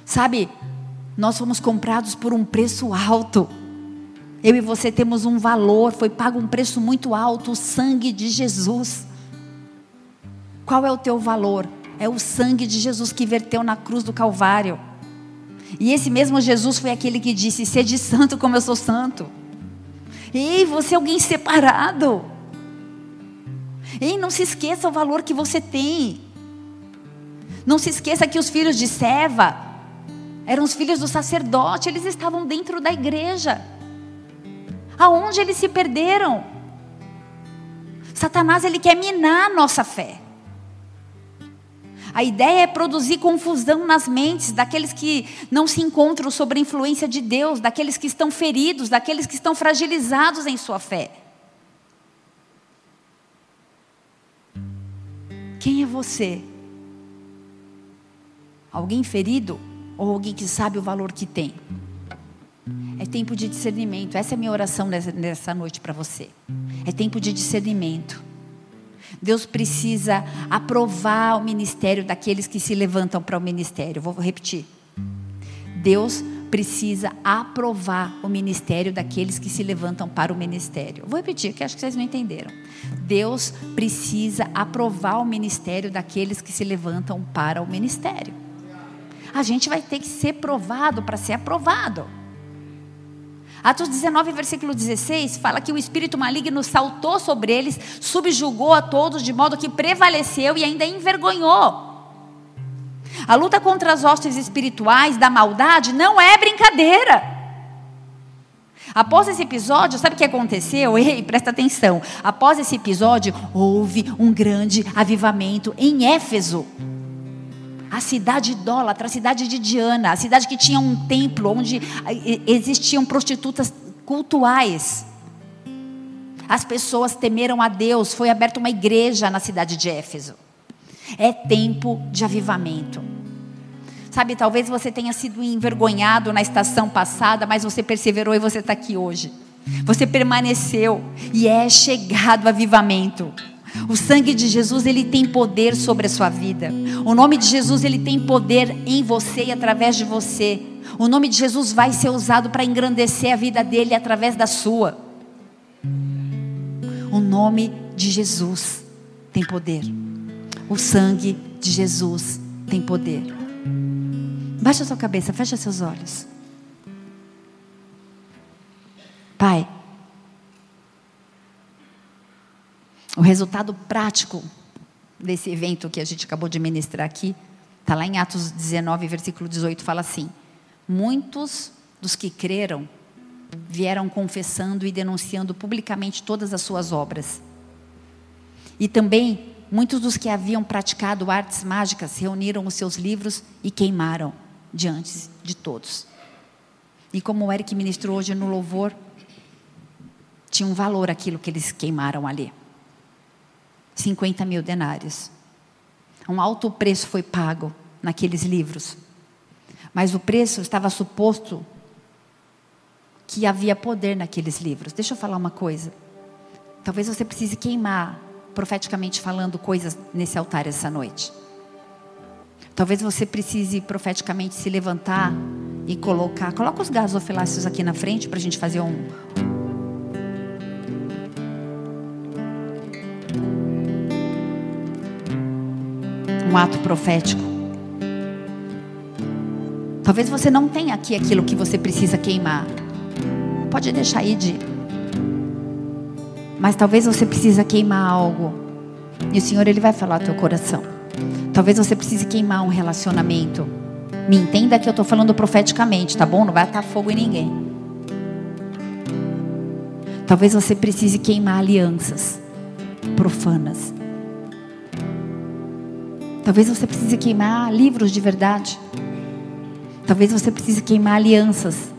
Sabe, nós fomos comprados por um preço alto. Eu e você temos um valor, foi pago um preço muito alto, o sangue de Jesus. Qual é o teu valor? É o sangue de Jesus que verteu na cruz do Calvário. E esse mesmo Jesus foi aquele que disse: Sede santo como eu sou santo. Ei, você é alguém separado. Ei, não se esqueça o valor que você tem. Não se esqueça que os filhos de Seva eram os filhos do sacerdote, eles estavam dentro da igreja. Aonde eles se perderam? Satanás ele quer minar a nossa fé. A ideia é produzir confusão nas mentes daqueles que não se encontram sob a influência de Deus, daqueles que estão feridos, daqueles que estão fragilizados em sua fé. Quem é você? Alguém ferido? Ou alguém que sabe o valor que tem. É tempo de discernimento. Essa é a minha oração nessa, noite para você. É tempo de discernimento. Deus precisa aprovar o ministério daqueles que se levantam para o ministério. Vou repetir. Deus precisa aprovar o ministério daqueles que se levantam para o ministério. Vou repetir, que acho que vocês não entenderam. Deus precisa aprovar o ministério daqueles que se levantam para o ministério a gente vai ter que ser provado para ser aprovado. Atos 19, versículo 16, fala que o espírito maligno saltou sobre eles, subjugou a todos, de modo que prevaleceu e ainda envergonhou. A luta contra as hostes espirituais da maldade não é brincadeira. Após esse episódio, sabe o que aconteceu? Ei, presta atenção. Após esse episódio, houve um grande avivamento em Éfeso a cidade idólatra, a cidade de Diana, a cidade que tinha um templo onde existiam prostitutas cultuais. As pessoas temeram a Deus, foi aberta uma igreja na cidade de Éfeso. É tempo de avivamento. Sabe, talvez você tenha sido envergonhado na estação passada, mas você perseverou e você está aqui hoje. Você permaneceu e é chegado o avivamento. O sangue de Jesus, ele tem poder sobre a sua vida. O nome de Jesus, ele tem poder em você e através de você. O nome de Jesus vai ser usado para engrandecer a vida dele através da sua. O nome de Jesus tem poder. O sangue de Jesus tem poder. Baixa sua cabeça, fecha seus olhos. Pai, o resultado prático desse evento que a gente acabou de ministrar aqui, está lá em Atos 19, versículo 18, fala assim: Muitos dos que creram vieram confessando e denunciando publicamente todas as suas obras. E também muitos dos que haviam praticado artes mágicas reuniram os seus livros e queimaram diante de todos. E como o Eric ministrou hoje no louvor, tinha um valor aquilo que eles queimaram ali. 50 mil denários. Um alto preço foi pago naqueles livros. Mas o preço estava suposto que havia poder naqueles livros. Deixa eu falar uma coisa. Talvez você precise queimar, profeticamente falando, coisas nesse altar essa noite. Talvez você precise profeticamente se levantar e colocar. Coloca os gasofiláceos aqui na frente para a gente fazer um, um ato profético. Talvez você não tenha aqui aquilo que você precisa queimar. Pode deixar aí de. Mas talvez você precisa queimar algo. E o Senhor ele vai falar ao teu coração. Talvez você precise queimar um relacionamento. Me entenda que eu estou falando profeticamente, tá bom? Não vai atar fogo em ninguém. Talvez você precise queimar alianças profanas. Talvez você precise queimar livros de verdade. Talvez você precise queimar alianças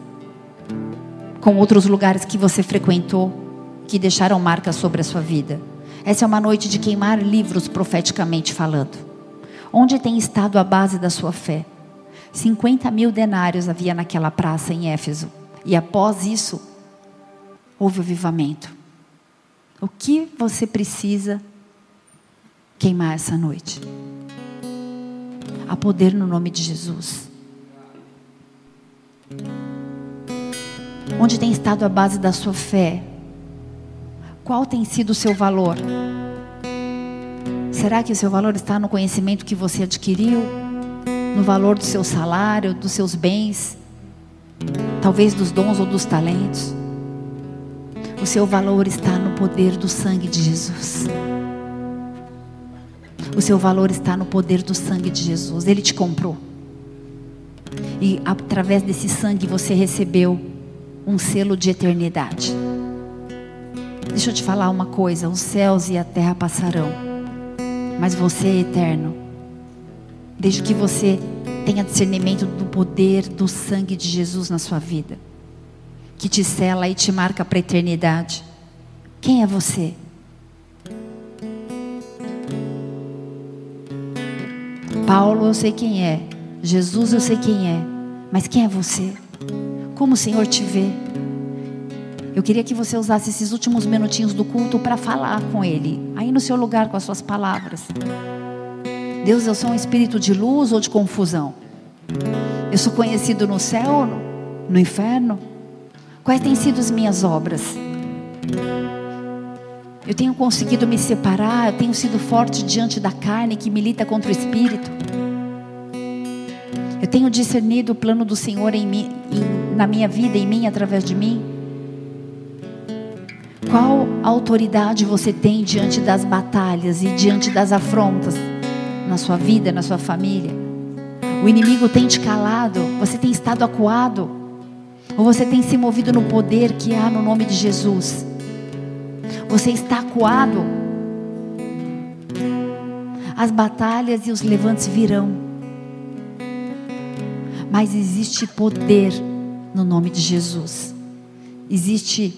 com outros lugares que você frequentou, que deixaram marcas sobre a sua vida. Essa é uma noite de queimar livros profeticamente falando. Onde tem estado a base da sua fé? 50 mil denários havia naquela praça em Éfeso. E após isso, houve o avivamento. O que você precisa queimar essa noite? Há poder no nome de Jesus. Onde tem estado a base da sua fé? Qual tem sido o seu valor? Será que o seu valor está no conhecimento que você adquiriu? No valor do seu salário, dos seus bens? Talvez dos dons ou dos talentos? O seu valor está no poder do sangue de Jesus. O seu valor está no poder do sangue de Jesus. Ele te comprou. E através desse sangue você recebeu um selo de eternidade. Deixa eu te falar uma coisa: os céus e a terra passarão, mas você é eterno. Desde que você tenha discernimento do poder do sangue de Jesus na sua vida, que te sela e te marca para a eternidade. Quem é você? Paulo, eu sei quem é. Jesus, eu sei quem é. Mas quem é você? Como o Senhor te vê? Eu queria que você usasse esses últimos minutinhos do culto para falar com Ele, aí no seu lugar com as suas palavras. Deus, eu sou um espírito de luz ou de confusão? Eu sou conhecido no céu ou no, no inferno? Quais têm sido as minhas obras? Eu tenho conseguido me separar, eu tenho sido forte diante da carne que milita contra o espírito. Eu tenho discernido o plano do Senhor em mim, em, na minha vida, em mim, através de mim. Qual autoridade você tem diante das batalhas e diante das afrontas na sua vida, na sua família? O inimigo tem te calado, você tem estado acuado, ou você tem se movido no poder que há no nome de Jesus? Você está acuado. As batalhas e os levantes virão. Mas existe poder no nome de Jesus. Existe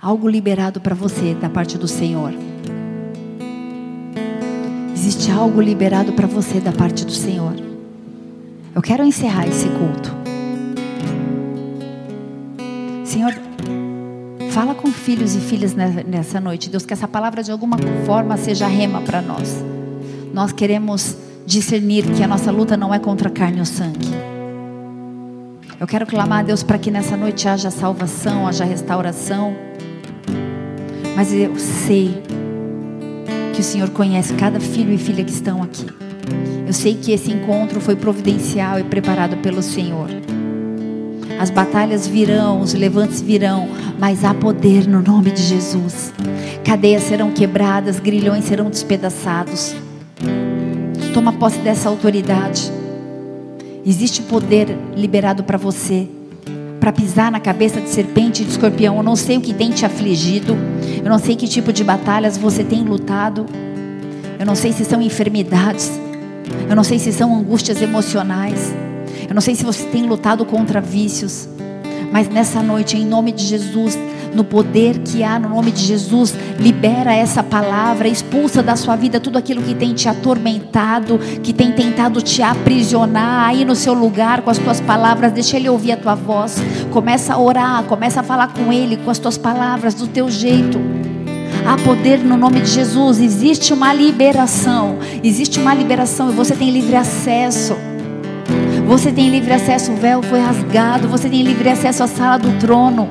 algo liberado para você da parte do Senhor. Existe algo liberado para você da parte do Senhor. Eu quero encerrar esse culto. Senhor, fala com filhos e filhas nessa noite, Deus, que essa palavra de alguma forma seja rema para nós. Nós queremos discernir que a nossa luta não é contra a carne ou sangue. Eu quero clamar a Deus para que nessa noite haja salvação, haja restauração. Mas eu sei que o Senhor conhece cada filho e filha que estão aqui. Eu sei que esse encontro foi providencial e preparado pelo Senhor. As batalhas virão, os levantes virão, mas há poder no nome de Jesus. Cadeias serão quebradas, grilhões serão despedaçados. Toma posse dessa autoridade. Existe poder liberado para você para pisar na cabeça de serpente e de escorpião. Eu não sei o que tem te afligido. Eu não sei que tipo de batalhas você tem lutado. Eu não sei se são enfermidades. Eu não sei se são angústias emocionais. Eu não sei se você tem lutado contra vícios. Mas nessa noite, em nome de Jesus, no poder que há no nome de Jesus, libera essa palavra, expulsa da sua vida tudo aquilo que tem te atormentado, que tem tentado te aprisionar aí no seu lugar com as tuas palavras, deixa ele ouvir a tua voz. Começa a orar, começa a falar com ele com as tuas palavras, do teu jeito. Há poder no nome de Jesus, existe uma liberação, existe uma liberação e você tem livre acesso. Você tem livre acesso, o véu foi rasgado, você tem livre acesso à sala do trono.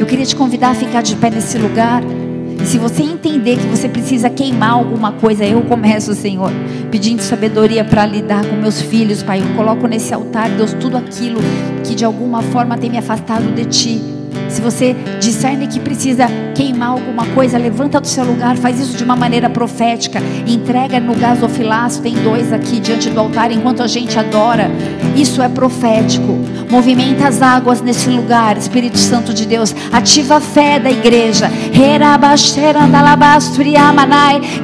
Eu queria te convidar a ficar de pé nesse lugar. E se você entender que você precisa queimar alguma coisa, eu começo, Senhor, pedindo sabedoria para lidar com meus filhos, Pai. Eu coloco nesse altar, Deus, tudo aquilo que de alguma forma tem me afastado de Ti. Se você discerne que precisa queimar alguma coisa, levanta do seu lugar, faz isso de uma maneira profética, entrega no gasofilaço, tem dois aqui diante do altar enquanto a gente adora. Isso é profético. Movimenta as águas nesse lugar, Espírito Santo de Deus. Ativa a fé da igreja.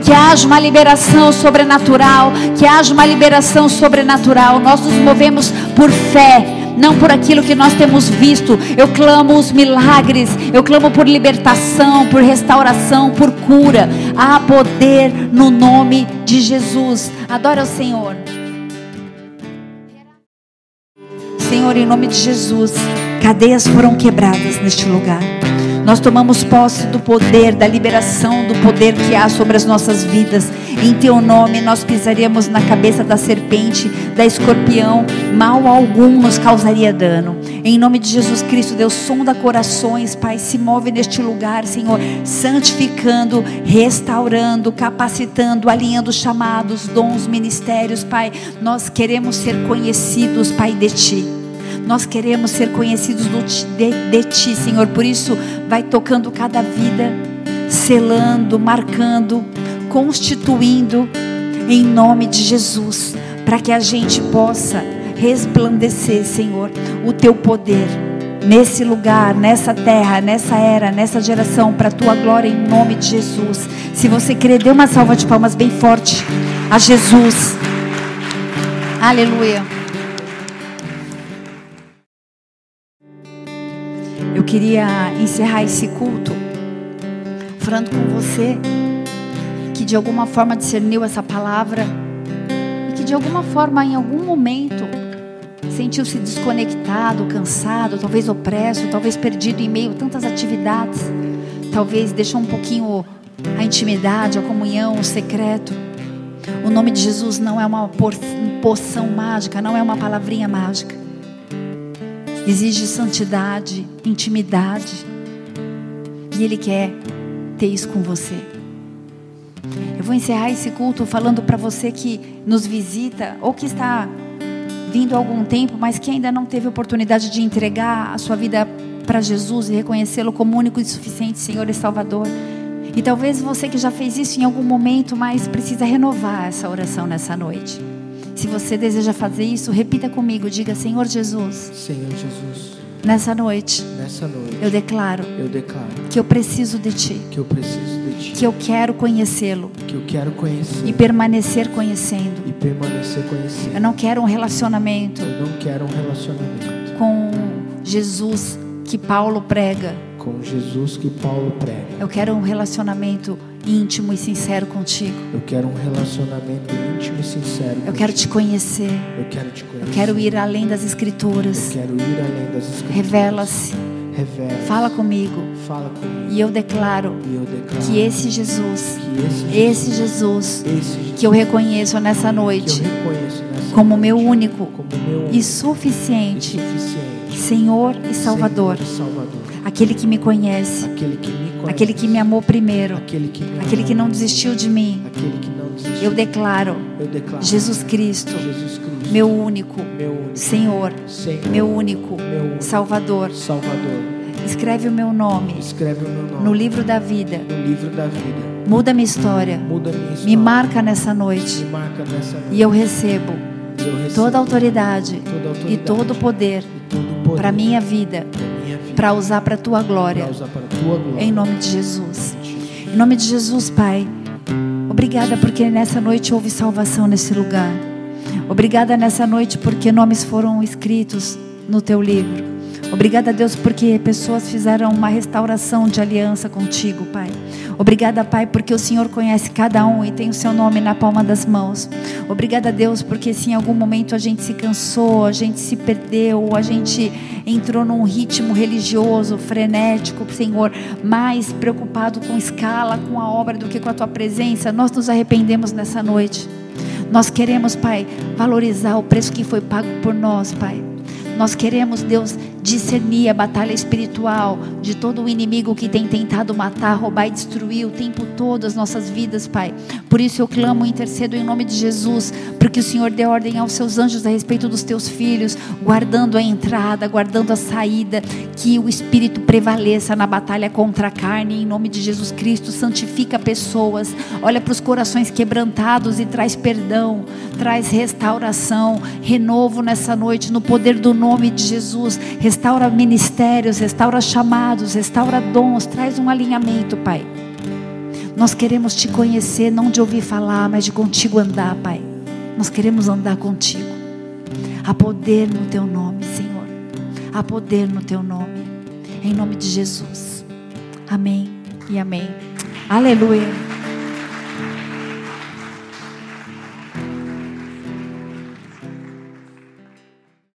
Que haja uma liberação sobrenatural, que haja uma liberação sobrenatural. Nós nos movemos por fé não por aquilo que nós temos visto. Eu clamo os milagres, eu clamo por libertação, por restauração, por cura. Há poder no nome de Jesus. Adora o Senhor. Senhor, em nome de Jesus, cadeias foram quebradas neste lugar. Nós tomamos posse do poder, da liberação do poder que há sobre as nossas vidas. Em teu nome nós pisaríamos na cabeça da serpente, da escorpião, mal algum nos causaria dano. Em nome de Jesus Cristo, Deus sonda corações, Pai, se move neste lugar, Senhor, santificando, restaurando, capacitando, alinhando chamados, dons, ministérios, Pai. Nós queremos ser conhecidos, Pai, de ti. Nós queremos ser conhecidos de, de Ti, Senhor. Por isso, vai tocando cada vida, selando, marcando, constituindo, em nome de Jesus, para que a gente possa resplandecer, Senhor, o Teu poder nesse lugar, nessa terra, nessa era, nessa geração, para a tua glória em nome de Jesus. Se você crer, dê uma salva de palmas bem forte a Jesus. Aleluia. Eu queria encerrar esse culto falando com você que de alguma forma discerniu essa palavra e que de alguma forma, em algum momento, sentiu-se desconectado, cansado, talvez opresso, talvez perdido em meio a tantas atividades, talvez deixou um pouquinho a intimidade, a comunhão, o secreto. O nome de Jesus não é uma poção mágica, não é uma palavrinha mágica exige santidade, intimidade. E Ele quer ter isso com você. Eu vou encerrar esse culto falando para você que nos visita ou que está vindo há algum tempo, mas que ainda não teve oportunidade de entregar a sua vida para Jesus e reconhecê-lo como único e suficiente Senhor e Salvador. E talvez você que já fez isso em algum momento, mas precisa renovar essa oração nessa noite. Se você deseja fazer isso, repita comigo, diga Senhor Jesus. Senhor Jesus. Nessa noite. Nessa noite. Eu declaro. Eu declaro. Que eu preciso de ti. Que eu preciso de ti. Que eu quero conhecê-lo. Que eu quero conhecer. E permanecer conhecendo. E permanecer conhecendo. Eu não quero um relacionamento. Eu não quero um relacionamento com Jesus que Paulo prega Com Jesus que Paulo prega. Eu quero um relacionamento íntimo e sincero contigo. Eu quero um relacionamento íntimo e sincero. Eu quero te conhecer. Eu quero te conhecer. Eu quero ir além das Eu escrituras. quero ir além das escrituras. Revela-se. Revela. Fala comigo. Fala comigo. E eu declaro E eu declaro que esse Jesus, que esse esse Jesus esse Jesus que eu reconheço nessa que eu noite reconheço nessa como noite meu único como meu e único suficiente e suficiente Senhor e Salvador, Senhor e Salvador. aquele que me conhece, Aquele que me conhece. Aquele que me amou primeiro, Aquele que me aquele que amou. não desistiu de mim. Aquele que não desistiu. Eu declaro Eu declaro Jesus Cristo, Jesus Cristo. meu único meu único Senhor, Senhor. meu único meu único Salvador. Salvador. Escreve o meu nome Escreve o meu nome no livro da vida. no livro da vida. Muda minha história. Muda minha história. Me marca nessa noite marca nessa noite. e eu recebo eu recebo toda a autoridade toda a autoridade e todo o poder poder para minha vida para usar para a tua glória, em nome de Jesus. Em nome de Jesus, Pai. Obrigada porque nessa noite houve salvação nesse lugar. Obrigada nessa noite porque nomes foram escritos no teu livro. Obrigada, Deus, porque pessoas fizeram uma restauração de aliança contigo, Pai. Obrigada, Pai, porque o Senhor conhece cada um e tem o seu nome na palma das mãos. Obrigada, Deus, porque se em algum momento a gente se cansou, a gente se perdeu, a gente entrou num ritmo religioso, frenético, Senhor, mais preocupado com escala, com a obra do que com a tua presença, nós nos arrependemos nessa noite. Nós queremos, Pai, valorizar o preço que foi pago por nós, Pai. Nós queremos, Deus, discernir a batalha espiritual de todo o inimigo que tem tentado matar, roubar e destruir o tempo todo as nossas vidas, Pai. Por isso eu clamo e intercedo em nome de Jesus, porque o Senhor dê ordem aos seus anjos a respeito dos teus filhos, guardando a entrada, guardando a saída, que o Espírito prevaleça na batalha contra a carne, em nome de Jesus Cristo. Santifica pessoas, olha para os corações quebrantados e traz perdão, traz restauração, renovo nessa noite, no poder do nome de Jesus. Restaura ministérios, restaura chamados, restaura dons, traz um alinhamento, Pai. Nós queremos te conhecer, não de ouvir falar, mas de contigo andar, Pai. Nós queremos andar contigo. Há poder no teu nome, Senhor. Há poder no teu nome. Em nome de Jesus. Amém e amém. Aleluia.